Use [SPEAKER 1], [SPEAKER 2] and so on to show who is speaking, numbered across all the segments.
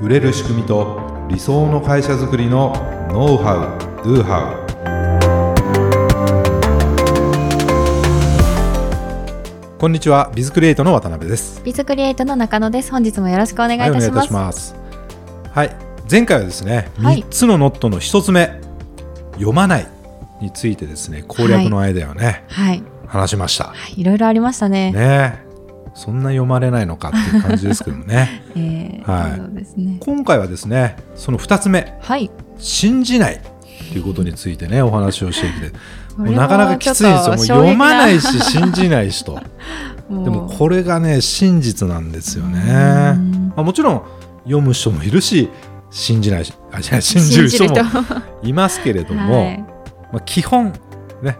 [SPEAKER 1] 売れる仕組みと理想の会社づくりのノウハウ・ドゥハウこんにちはビズクリエイトの渡辺です。
[SPEAKER 2] ビズクリエイトの中野です。本日もよろしくお願いいたします,、
[SPEAKER 1] 願いいたします。はい前回はですね、
[SPEAKER 2] はい。
[SPEAKER 1] 3つのノットの1つ目読まないについてですね攻略のアイデアをね、
[SPEAKER 2] はい、
[SPEAKER 1] 話しました。
[SPEAKER 2] はい、いろいろありましたね。
[SPEAKER 1] ねそんな読まれないのかっていう感じですけどもね。
[SPEAKER 2] えー
[SPEAKER 1] はい。
[SPEAKER 2] ね。
[SPEAKER 1] 今回はですねその2つ目。
[SPEAKER 2] はい。
[SPEAKER 1] 信じないということについてねお話をしていて。
[SPEAKER 2] も
[SPEAKER 1] もうなかなかきついんですよ。もう読まないし信じないし。と でもこれがね真実なんですよね、
[SPEAKER 2] うん。
[SPEAKER 1] まあ、もちろん読む人もいるし信じないしあじゃあ信じる人も。
[SPEAKER 2] 信
[SPEAKER 1] いますけれども、
[SPEAKER 2] はい。
[SPEAKER 1] まあ、基本ね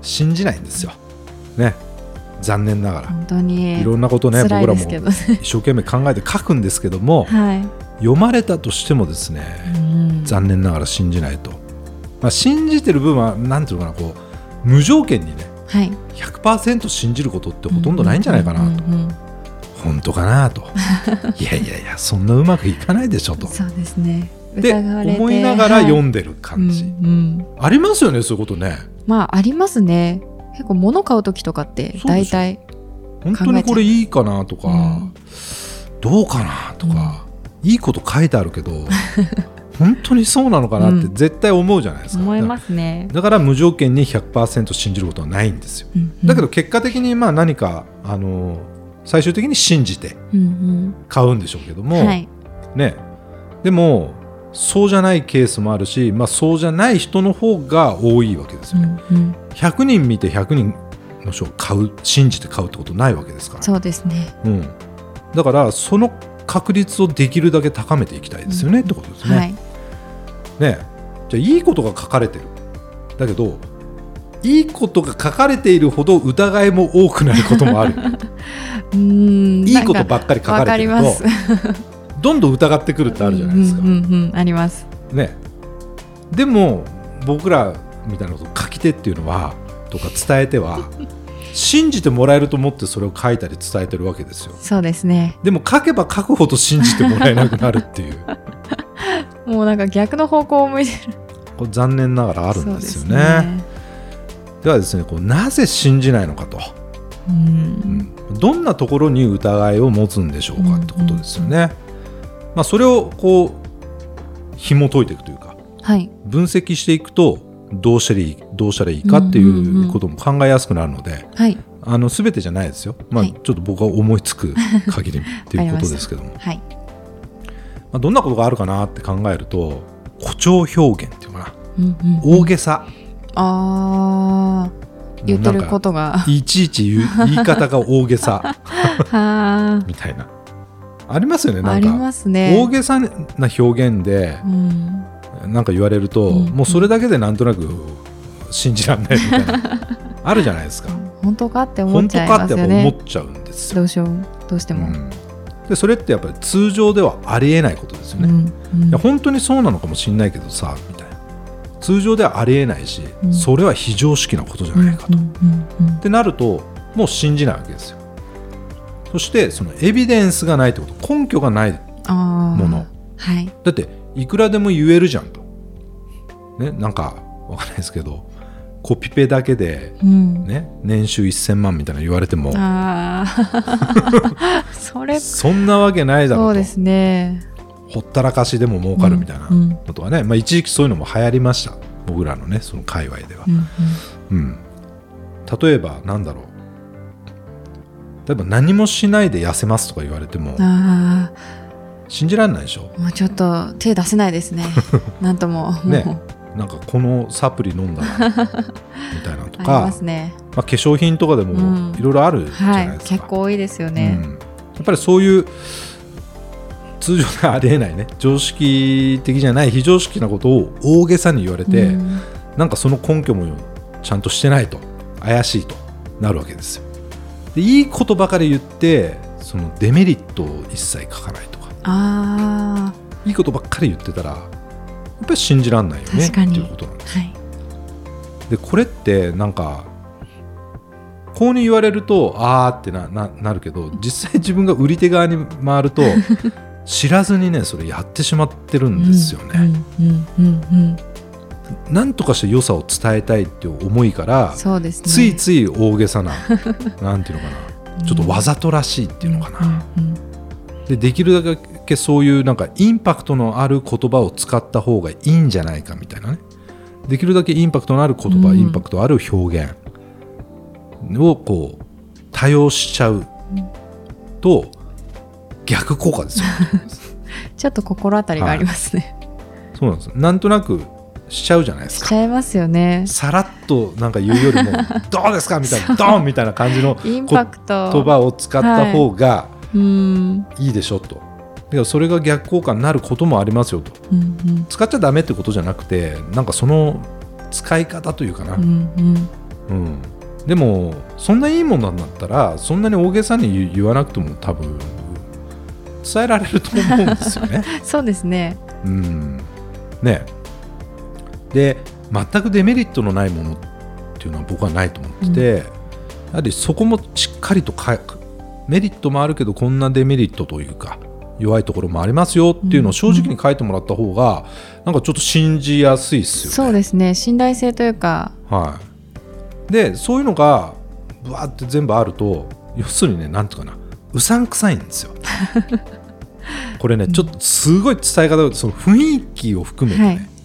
[SPEAKER 1] 信じないんですよ。ね残念ながら。
[SPEAKER 2] 本当に
[SPEAKER 1] いろんなことね僕らも一生懸命考えて書くんですけども
[SPEAKER 2] はい、
[SPEAKER 1] 読まれたとしてもですね、
[SPEAKER 2] うん。
[SPEAKER 1] 残念ながら信じないと、まあ、信じてる部分はなんていうのかなこう無条件にね
[SPEAKER 2] はい。
[SPEAKER 1] 100%信じることってほとんどないんじゃないかなと、本当かなと。いやいやいやそんなうまくいかないでしょと。
[SPEAKER 2] そうですね。
[SPEAKER 1] で思いながら読
[SPEAKER 2] ん
[SPEAKER 1] んでる感じ、
[SPEAKER 2] うんうん。
[SPEAKER 1] ありますよねそういうことね。
[SPEAKER 2] まあありますね結構物買う時とかって大体
[SPEAKER 1] 本当にこれいいかなとか、
[SPEAKER 2] うん。
[SPEAKER 1] どうかなとか、いいこと書いてあるけど 本当にそうなのかなって
[SPEAKER 2] うん。
[SPEAKER 1] 絶対思うじゃないですか、
[SPEAKER 2] 思いますね、
[SPEAKER 1] だから無条件に100%信じることはないんですよ。
[SPEAKER 2] うんうん。
[SPEAKER 1] だけど結果的にまあ何かあの最終的に信じて
[SPEAKER 2] うん
[SPEAKER 1] 買うんでしょうけども、
[SPEAKER 2] うんはい。
[SPEAKER 1] ね。でもそうじゃないケースもあるし、まあ、そうじゃない人の方が多いわけです
[SPEAKER 2] う
[SPEAKER 1] よね、
[SPEAKER 2] んうん。
[SPEAKER 1] 100人見て100人の人を買う信じて買うってことないわけですから、
[SPEAKER 2] そうですね。
[SPEAKER 1] うん、だからその確率をできるだけ高めていきたいですよね、
[SPEAKER 2] うん。
[SPEAKER 1] ってことですね,、
[SPEAKER 2] はい。
[SPEAKER 1] ねじゃあいいことが書かれてる。だけどいいことが書かれているほど疑いも多くなることもある。
[SPEAKER 2] うん。
[SPEAKER 1] いいことばっかり書かれてると
[SPEAKER 2] ります
[SPEAKER 1] どんどん疑ってくるってあるじゃないですか。
[SPEAKER 2] うんうんうんあります。
[SPEAKER 1] ね、でも僕らみたいなこと書き手っていうのはとか伝えては 信じてもらえると思ってそれを書いたり伝えてるわけですよ。
[SPEAKER 2] そうですね。
[SPEAKER 1] でも書けば書くほど信じてもらえなくなるっていう。
[SPEAKER 2] もうなんか逆の方向を向いてる。
[SPEAKER 1] これ残念ながらあるんですよね。
[SPEAKER 2] そうで
[SPEAKER 1] はですねこうなぜ信じないのかと、
[SPEAKER 2] う
[SPEAKER 1] うんん。どんなところに疑いを持つんでしょうかってことですよね。まあ、それをこう紐解いていくというか
[SPEAKER 2] はい。
[SPEAKER 1] 分析していくとどうしたらいいどうしたらいいかっていうことも考えやすくなるので、
[SPEAKER 2] はい。
[SPEAKER 1] あの全てじゃないですよ、まあ
[SPEAKER 2] はい。
[SPEAKER 1] ちょっと僕が思いつく限りっていうことですけども。
[SPEAKER 2] はい。
[SPEAKER 1] まあ、どんなことがあるかなって考えると誇張表現っていうのか
[SPEAKER 2] うんうん
[SPEAKER 1] な大げさ。
[SPEAKER 2] あー。言ってることが。
[SPEAKER 1] いちいち言う言い方が大げさ。
[SPEAKER 2] は
[SPEAKER 1] みたいなありますよねなん
[SPEAKER 2] あありま
[SPEAKER 1] か
[SPEAKER 2] すね。
[SPEAKER 1] 大げさな表現で
[SPEAKER 2] うん。
[SPEAKER 1] なんか言われると、
[SPEAKER 2] うん
[SPEAKER 1] もうそれだけでなんとなく信じられないみたいな あるじゃないですか。
[SPEAKER 2] 本当かって思っ
[SPEAKER 1] 本当
[SPEAKER 2] ちゃい
[SPEAKER 1] かってやっぱ
[SPEAKER 2] ますよね
[SPEAKER 1] 思っちゃうんですよ。
[SPEAKER 2] どうしようどうしても、
[SPEAKER 1] うん。でそれってやっぱり通常ではありえないことですよね、いや本当にそうなのかもしれないけどさみたいな。通常ではありえないし、
[SPEAKER 2] うん。
[SPEAKER 1] それは非常識なことじゃないかと、ってなるともう信じないわけですよそしてそのエビデンスがないってこと。根拠がないもの。
[SPEAKER 2] はい。
[SPEAKER 1] だっていくらでも言えるじゃんと。ねなんかわかんないですけどコピペだけで
[SPEAKER 2] うん。
[SPEAKER 1] ね年収1000万みたいなの言われても。
[SPEAKER 2] それ。
[SPEAKER 1] そんなわけないだろと。
[SPEAKER 2] そううですね。
[SPEAKER 1] ほったらかしでも儲かるみたいな
[SPEAKER 2] うんうん。
[SPEAKER 1] のとかね、まあ、一時期そういうのも流行りました。僕らのねその界隈では。
[SPEAKER 2] う、ん。
[SPEAKER 1] うん。例えばなんだろう例えば何もしないで痩せますとか言われても
[SPEAKER 2] うんあ
[SPEAKER 1] 信じられないでしょ？
[SPEAKER 2] あもうちょっと手出せないですね。なんとも。
[SPEAKER 1] ね。なんかこのサプリ飲んだら みたいなのとか
[SPEAKER 2] ますね。
[SPEAKER 1] まあ、化粧品とかでも
[SPEAKER 2] うん。
[SPEAKER 1] いろいろあるじゃ
[SPEAKER 2] は
[SPEAKER 1] ないですか、
[SPEAKER 2] い。結構多いですよね、
[SPEAKER 1] うん、やっぱりそういう通常ではありえないね常識的じゃない非常識なことを大げさに言われて、
[SPEAKER 2] うん。
[SPEAKER 1] なんかその根拠もちゃんとしてないと怪しいとなるわけですよでいいことばかり言ってそのデメリットを一切書かないとか。
[SPEAKER 2] あ
[SPEAKER 1] いいことばっかり言ってたらやっぱり信じらんないよねっていうことなんです
[SPEAKER 2] あはい。
[SPEAKER 1] でこれってなんかこうに言われるとあーってなななるけど実際自分が売り手側に回ると 知らずにねそれやってしまってるんですよね、
[SPEAKER 2] うんうんうんうん
[SPEAKER 1] なんとかして良さを伝えたいっていう思いから
[SPEAKER 2] そうですね。
[SPEAKER 1] ついつい大げさな なんていうのかなちょっとわざとらしいっていうのかな、
[SPEAKER 2] うんうん
[SPEAKER 1] でできるだけそういうなんかインパクトのある言葉を使った方がいいんじゃないかみたいなね。できるだけインパクトのある言葉、
[SPEAKER 2] うん。
[SPEAKER 1] インパクトある表現をこう多用しちゃうと逆効果ですよ。
[SPEAKER 2] ちょっと心当たりがありますね、
[SPEAKER 1] そうなんです。なんとなくしちゃうじゃないです
[SPEAKER 2] し
[SPEAKER 1] か
[SPEAKER 2] ちゃいますよね。
[SPEAKER 1] さらっとなんか言うよりも「どうですか?」みたいな「ドン!」みたいな感じの
[SPEAKER 2] インパクト。
[SPEAKER 1] 言葉を使った方が
[SPEAKER 2] うん
[SPEAKER 1] いいでしょと。でもそれが逆効果になることもありますよと。
[SPEAKER 2] うんうん。
[SPEAKER 1] 使っちゃダメってことじゃなくてなんかその使い方というかな、
[SPEAKER 2] うんうん。
[SPEAKER 1] うん。でもそんないいものなんだったらそんなに大げさに言言わなくても多分伝えられると思うんですよね。
[SPEAKER 2] そうですね。
[SPEAKER 1] うん、ねで全くデメリットのないものっていうのは僕はないと思ってて、やはりそこもしっかりとかメリットもあるけどこんなデメリットというか弱いところもありますよっていうのを正直に書いてもらった方が、なんかちょっと信じやすいですよね。
[SPEAKER 2] そうですね。信頼性というか。
[SPEAKER 1] はい、でそういうのがぶわーって全部あると要するにねなんていうかなうさんくさいんですよ。これねちょっとすごい伝え方がその雰囲気を含めてね、
[SPEAKER 2] はい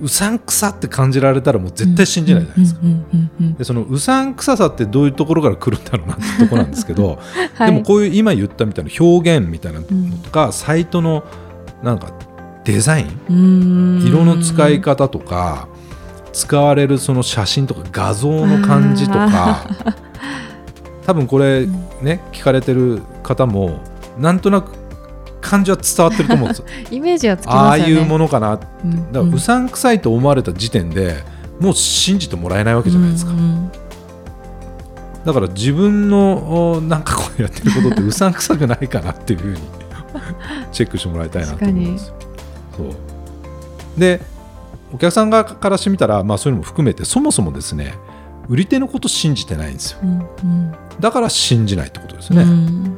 [SPEAKER 2] う
[SPEAKER 1] さんくさって感じられたらもう絶対信じないじゃないですか。
[SPEAKER 2] うんうんうんうん
[SPEAKER 1] でそのうさんくささってどういうところから来るんだろうなってところなんですけど、
[SPEAKER 2] はい。
[SPEAKER 1] でもこういう今言ったみたいな表現みたいなのとか、サイトのなんかデザイン色の使い方とか使われるその写真とか画像の感じとか多分これね聞かれてる方もなんとなく感じは伝わってると思うんですよ。
[SPEAKER 2] イメージはつき
[SPEAKER 1] ああ
[SPEAKER 2] ますよね。
[SPEAKER 1] いうものかなだか
[SPEAKER 2] うん
[SPEAKER 1] らうさんくさいと思われた時点でもう信じてもらえないわけじゃないですか。
[SPEAKER 2] うんうん。
[SPEAKER 1] だから自分のおなんかこうやってることってうさんくさくないかなっていうふうに チェックしてもらいたいなと思うんですよ。そう。でお客さん側からしてみたら、まあ、そういうのも含めてそもそもですね売り手のこと信じてないんですよ。
[SPEAKER 2] うんうん。
[SPEAKER 1] だから信じないってことですね、
[SPEAKER 2] うん。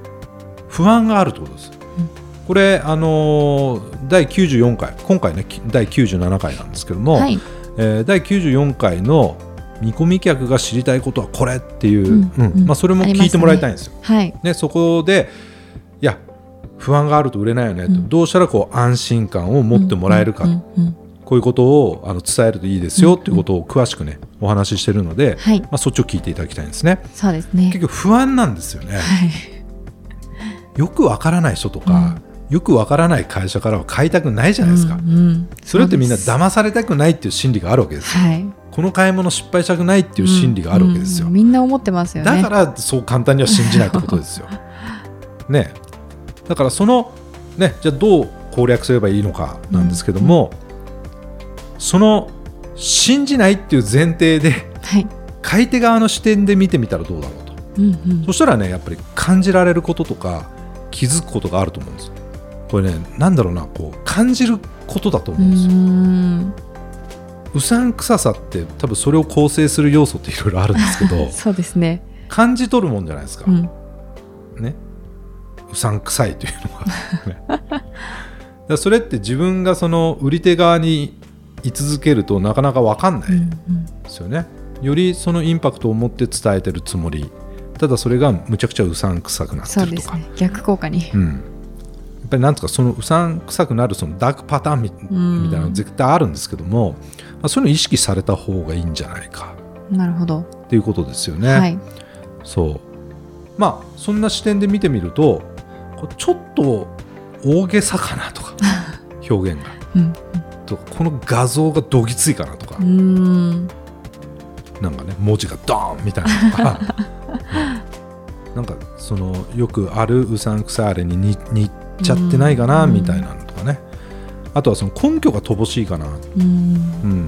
[SPEAKER 1] 不安があるってことです、これあのー第94回今回ねき第97回なんですけども、
[SPEAKER 2] はい。
[SPEAKER 1] えー第94回の見込み客が知りたいことはこれっていう、
[SPEAKER 2] うんうん
[SPEAKER 1] うん。まあ、それも聞いてもらいたいんですよ。
[SPEAKER 2] はい。
[SPEAKER 1] ね、そこでいや不安があると売れないよねと、
[SPEAKER 2] うん。
[SPEAKER 1] どうしたらこう安心感を持ってもらえるか、こういうことをあの伝えるといいですよっていうことを詳しくねお話ししてるので、
[SPEAKER 2] はい。
[SPEAKER 1] まあ、そっちを聞いていただきたいんですね。
[SPEAKER 2] そうですね。
[SPEAKER 1] 結局不安なんですよね。
[SPEAKER 2] はい。
[SPEAKER 1] よくわからない人とか、よくわからない会社からは買いたくないじゃないですか。
[SPEAKER 2] うんうん。
[SPEAKER 1] それってみんな騙されたくないっていう心理があるわけですよ。
[SPEAKER 2] はい。
[SPEAKER 1] この買い物失敗したくないっていう心理があるわけですよ。
[SPEAKER 2] うんうんみんな思ってますよね。
[SPEAKER 1] だからそう簡単には信じないってことですよ。ね、だからその、ね、じゃあどう攻略すればいいのかなんですけども、その信じないっていう前提で
[SPEAKER 2] はい。
[SPEAKER 1] 買い手側の視点で見てみたらどうだろうと。
[SPEAKER 2] うんうん。
[SPEAKER 1] そしたらねやっぱり感じられることとか気づくことがあると思うんですこれねなんだろうなこう感じることだと
[SPEAKER 2] う
[SPEAKER 1] 思うんですよ、
[SPEAKER 2] ん。
[SPEAKER 1] うさんくささって多分それを構成する要素っていろいろあるんですけど
[SPEAKER 2] そうですね。
[SPEAKER 1] 感じ取るもんじゃないですか、
[SPEAKER 2] うん。
[SPEAKER 1] ね、うさんくさいというのが、ね、だそれって自分がその売り手側に居続けるとなかなか分かんない
[SPEAKER 2] うん
[SPEAKER 1] ですよね、よりそのインパクトを持って伝えてるつもり。ただそれがむちゃくちゃうさんくさくなってるとか。
[SPEAKER 2] ですね。逆効果に。
[SPEAKER 1] うん、ぱりなんとかそのうさんくさくなるそのダークパターンみ,、たいなの絶対あるんですけども、まあ、そういうの意識された方がいいんじゃないか。
[SPEAKER 2] なるほど。
[SPEAKER 1] っていうことですよね。
[SPEAKER 2] はい。
[SPEAKER 1] そう。まあそんな視点で見てみるとちょっと大げさかなとか 表現が。
[SPEAKER 2] うん。
[SPEAKER 1] とかこの画像がどぎついかなとか、
[SPEAKER 2] うん。
[SPEAKER 1] なんかね文字がドーンみたいなのとか、うん。なんかそのよくあるうさんくさいあれに似ちゃってないかな
[SPEAKER 2] うん
[SPEAKER 1] みたいなのとかね。あとはその根拠が乏しいかな、
[SPEAKER 2] うん。
[SPEAKER 1] うん、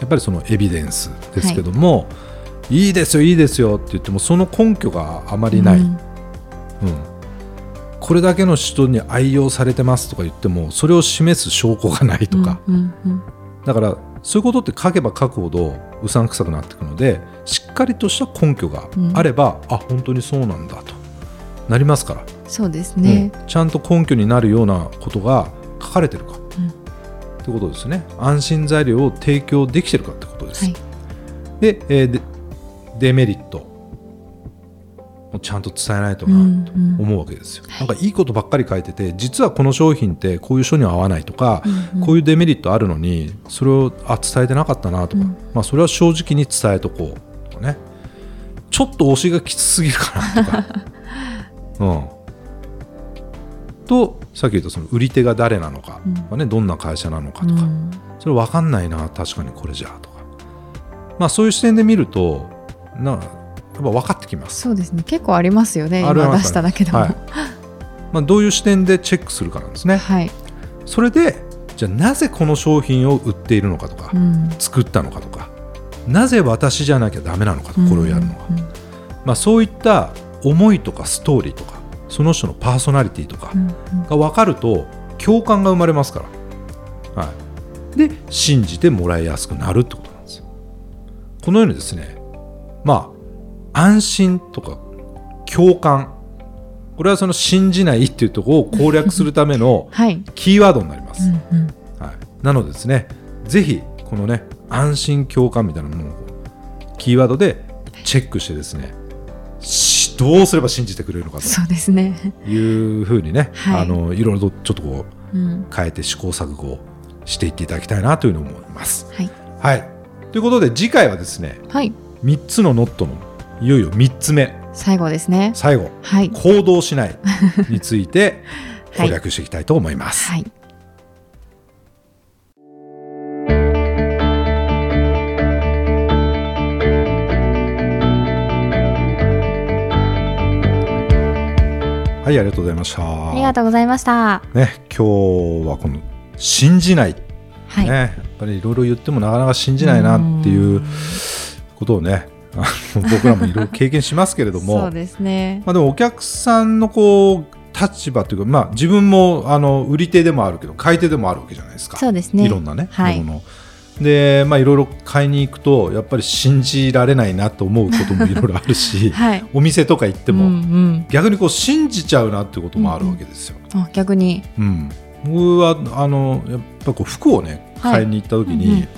[SPEAKER 1] やっぱりそのエビデンスですけども、い、いですよいいですよって言ってもその根拠があまりない、
[SPEAKER 2] うん。
[SPEAKER 1] うん、これだけの人に愛用されてますとか言ってもそれを示す証拠がないとか、
[SPEAKER 2] うんうん
[SPEAKER 1] だからそういうことって書けば書くほどうさんくさくなっていくのでしっかりとした根拠があれば、あ本当にそうなんだと。なりますから、
[SPEAKER 2] そうですね。
[SPEAKER 1] うん。ちゃんと根拠になるようなことが書かれてるか、
[SPEAKER 2] うん。
[SPEAKER 1] ってことですね。安心材料を提供できてるかってことです、
[SPEAKER 2] はい。
[SPEAKER 1] で,、えーでデメリット。をちゃんと伝えないとな
[SPEAKER 2] うんうん。
[SPEAKER 1] 思うわけですよ、なんかいいことばっかり書いてて実はこの商品ってこういう人には合わないとか、
[SPEAKER 2] うんうん。
[SPEAKER 1] こういうデメリットあるのにそれをあ伝えてなかったなとか、
[SPEAKER 2] うん。
[SPEAKER 1] まあ、それは正直に伝えとこうとかね。ちょっと推しがきつすぎるかなとか、うん、とさっき言ったその売り手が誰なのかとかね、どんな会社なのかとか、
[SPEAKER 2] うん
[SPEAKER 1] それ分かんないな確かにこれじゃとか、まあ、そういう視点で見るとなやっぱ分かってきます、
[SPEAKER 2] そうですね。結構ありますよね。今出しただけでも。
[SPEAKER 1] は
[SPEAKER 2] はいい。
[SPEAKER 1] まあ、どういう視点でチェックするかなんですねそれでじゃあなぜこの商品を売っているのかとか、
[SPEAKER 2] うん。
[SPEAKER 1] 作ったのかとかなぜ私じゃなきゃダメなのかとこれをやるのは、
[SPEAKER 2] うん
[SPEAKER 1] まあ、そういった思いとかストーリーとかその人のパーソナリティとかが分かると共感が生まれますから、はい、で信じてもらいやすくなるってことなんですこのようにですねまあ安心とか共感。これはその信じないっていうところを攻略するための
[SPEAKER 2] はい。
[SPEAKER 1] キーワードになります、
[SPEAKER 2] うんうん。
[SPEAKER 1] はい、なのでですねぜひこのね安心共感みたいなものをキーワードでチェックしてですねしどうすれば信じてくれるのか
[SPEAKER 2] そうですね。
[SPEAKER 1] というふうにね、
[SPEAKER 2] はい
[SPEAKER 1] あのいろいろとちょっとこう
[SPEAKER 2] うん。
[SPEAKER 1] 変えて試行錯誤をしていっていただきたいなというふうに思います。
[SPEAKER 2] はい。
[SPEAKER 1] はい、ということで次回はですね
[SPEAKER 2] はい。
[SPEAKER 1] 3つのノットのいよいよ3つ目
[SPEAKER 2] 最後ですね。
[SPEAKER 1] 最後
[SPEAKER 2] はい。
[SPEAKER 1] 行動しないについて
[SPEAKER 2] はい
[SPEAKER 1] 攻略していきたいと思います。
[SPEAKER 2] はい。
[SPEAKER 1] はい、ありがとうございました。
[SPEAKER 2] ありがとうございました。
[SPEAKER 1] ね、今日はこの信じない、
[SPEAKER 2] はい。
[SPEAKER 1] ね、やっぱりいろいろ言ってもなかなか信じないなっていうことをね、あの僕らもいろいろ経験しますけれども、
[SPEAKER 2] そうですね。
[SPEAKER 1] まあでもお客さんのこう立場というか、まあ自分もあの売り手でもあるけど買い手でもあるわけじゃないですか。
[SPEAKER 2] そうですね。
[SPEAKER 1] いろんなね、
[SPEAKER 2] はい
[SPEAKER 1] もので、まあいろいろ買いに行くとやっぱり信じられないなと思うこともいろいろあるし、
[SPEAKER 2] はい。
[SPEAKER 1] お店とか行っても、
[SPEAKER 2] うんうん。
[SPEAKER 1] 逆にこう信じちゃうなっていうこともあるわけですよ。
[SPEAKER 2] あ、逆に。
[SPEAKER 1] うん、僕はあのやっぱこう服をね
[SPEAKER 2] はい
[SPEAKER 1] 買いに行った時に、
[SPEAKER 2] うんうん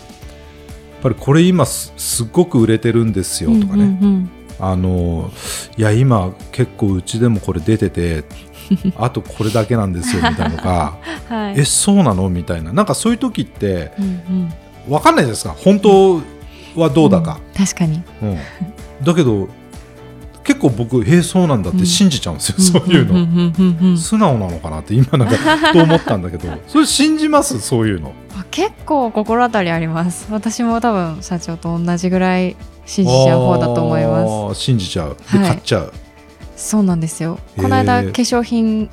[SPEAKER 1] やっぱりこれ今すすっごく売れてるんですよとかね、
[SPEAKER 2] うんうん
[SPEAKER 1] あのいや今結構うちでもこれ出てて あとこれだけなんですよみたいなのが
[SPEAKER 2] うん。はい。
[SPEAKER 1] えそうなの？みたいななんかそういう時って
[SPEAKER 2] うんうん。
[SPEAKER 1] 分かんないじゃないですか本当はどうだか、
[SPEAKER 2] うん。確かに。
[SPEAKER 1] うん。だけど結構僕えそうなんだって信じちゃうんですよ、そういうの。
[SPEAKER 2] ん。ん。うん。うん。
[SPEAKER 1] 素直なのかなって今なんかと思ったんだけど。それ信じますそういうの。
[SPEAKER 2] あ結構心当たりあります。私も多分社長と同じぐらい信じちゃう方だと思います。
[SPEAKER 1] す信じちゃう。で、
[SPEAKER 2] はい。
[SPEAKER 1] 買っちゃう。
[SPEAKER 2] そうなんですよ。この間化粧品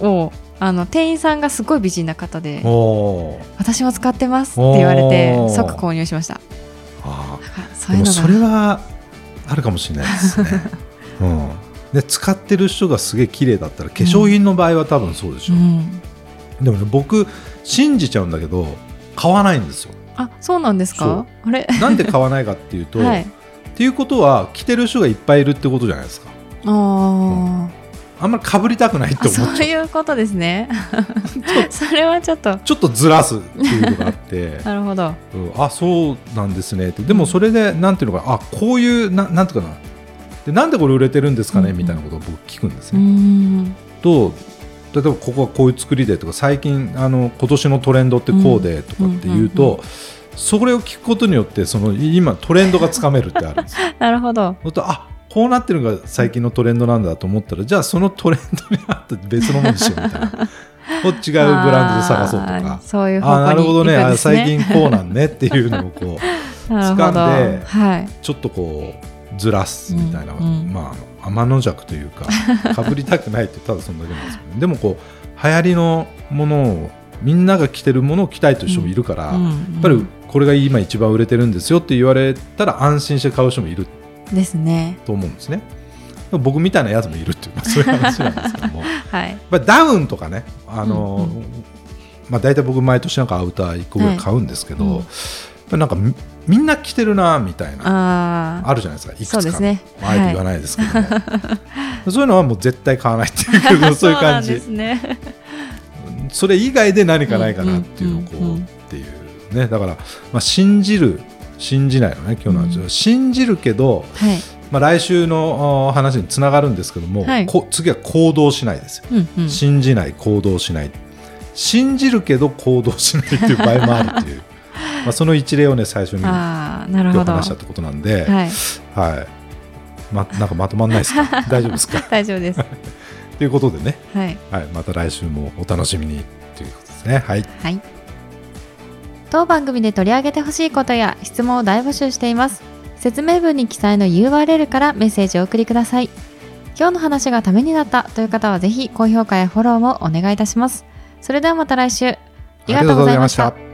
[SPEAKER 2] をあの店員さんがすごい美人な方で私も使ってますって言われて即購入しました。
[SPEAKER 1] あ
[SPEAKER 2] そういう
[SPEAKER 1] それはあるかもしれないですね、うん、で使ってる人がすげえ綺麗だったら化粧品の場合は多分そうでしょ、
[SPEAKER 2] う。ん。
[SPEAKER 1] でもね僕信じちゃうんだけど買わないんですよ。
[SPEAKER 2] あそうなんですか？あれ？
[SPEAKER 1] なんで買わないかっていうと、
[SPEAKER 2] はい。
[SPEAKER 1] っていうことは着てる人がいっぱいいるってことじゃないですか。
[SPEAKER 2] あ
[SPEAKER 1] あんまりかぶりたくないって
[SPEAKER 2] あ、そう
[SPEAKER 1] 思っちゃう
[SPEAKER 2] いうことですね。それはちょっと
[SPEAKER 1] ちょっとずらすっていうのがあって
[SPEAKER 2] なるほど。
[SPEAKER 1] うんあそうなんですねってでもそれでなんていうのかなあこういうななんていうかなでなんでこれ売れてるんですかね、
[SPEAKER 2] うんうん
[SPEAKER 1] みたいなことを僕聞くんです
[SPEAKER 2] う
[SPEAKER 1] ね。
[SPEAKER 2] ん。
[SPEAKER 1] と例えばここはこういう作りでとか最近あの今年のトレンドってこうでとかっていうと、
[SPEAKER 2] うんうんうん
[SPEAKER 1] それを聞くことによってその今トレンドがつかめるってあるんですよ。
[SPEAKER 2] なるほど。
[SPEAKER 1] あこうなってるのが最近のトレンドなんだと思ったらじゃあそのトレンドに合った別のものにしようみたいな こう違うブランドで探そうとか。
[SPEAKER 2] そういう
[SPEAKER 1] あな
[SPEAKER 2] 方向に行くん
[SPEAKER 1] るほどね
[SPEAKER 2] ね。
[SPEAKER 1] 最近こうなんねっていうのをこう。掴んで
[SPEAKER 2] はい。
[SPEAKER 1] ちょっとこうずらすみたいな、
[SPEAKER 2] うんうん
[SPEAKER 1] まあ天の弱というか かぶりたくないってただそんだけなんですよねでもこう流行りのものをみんなが着てるものを着たいという人もいるから、
[SPEAKER 2] うん
[SPEAKER 1] やっぱりこれが今一番売れてるんですよって言われたら安心して買う人もいる
[SPEAKER 2] ですね。
[SPEAKER 1] と思うんですね。僕みたいなやつもいるっていう、まあ、そういう話なんですけども。
[SPEAKER 2] はい。
[SPEAKER 1] やっぱりダウンとかねあの、
[SPEAKER 2] うんう
[SPEAKER 1] まあ、大体僕毎年なんかアウター1個ぐらい買うんですけど、
[SPEAKER 2] はいうん
[SPEAKER 1] なんかみみんな着てるなみたいな
[SPEAKER 2] あ
[SPEAKER 1] あるじゃないですか。いくつか。
[SPEAKER 2] そうですね。
[SPEAKER 1] まああえて言わないですけども、そういうのはもう絶対買わないっていう
[SPEAKER 2] あ
[SPEAKER 1] そういう感じ。
[SPEAKER 2] そうなんですね。
[SPEAKER 1] それ以外で何かないかなっていうのをこ
[SPEAKER 2] う
[SPEAKER 1] っていうね。だから、まあ、信じる信じないのね今日の話は、
[SPEAKER 2] うん
[SPEAKER 1] 信じるけど、
[SPEAKER 2] はい
[SPEAKER 1] まあ、来週のあ話につながるんですけども、
[SPEAKER 2] はい。
[SPEAKER 1] こ次は行動しないですよ、
[SPEAKER 2] うんうん。
[SPEAKER 1] 信じない行動しない。信じるけど行動しないっていう場合もあるっていう。まあその一例をね最初に話したってことなんで、
[SPEAKER 2] はい。
[SPEAKER 1] はい。まなんかまとまんないですか？大丈夫ですか？
[SPEAKER 2] 大丈夫です。
[SPEAKER 1] ということでね、
[SPEAKER 2] はい。
[SPEAKER 1] はい、また来週もお楽しみにということですね。はい。
[SPEAKER 2] はい。当番組で取り上げてほしいことや質問を大募集しています。説明文に記載の URL からメッセージをお送りください。今日の話がためになったという方はぜひ高評価やフォローもお願いいたします。それではまた来週。ありがとうございました。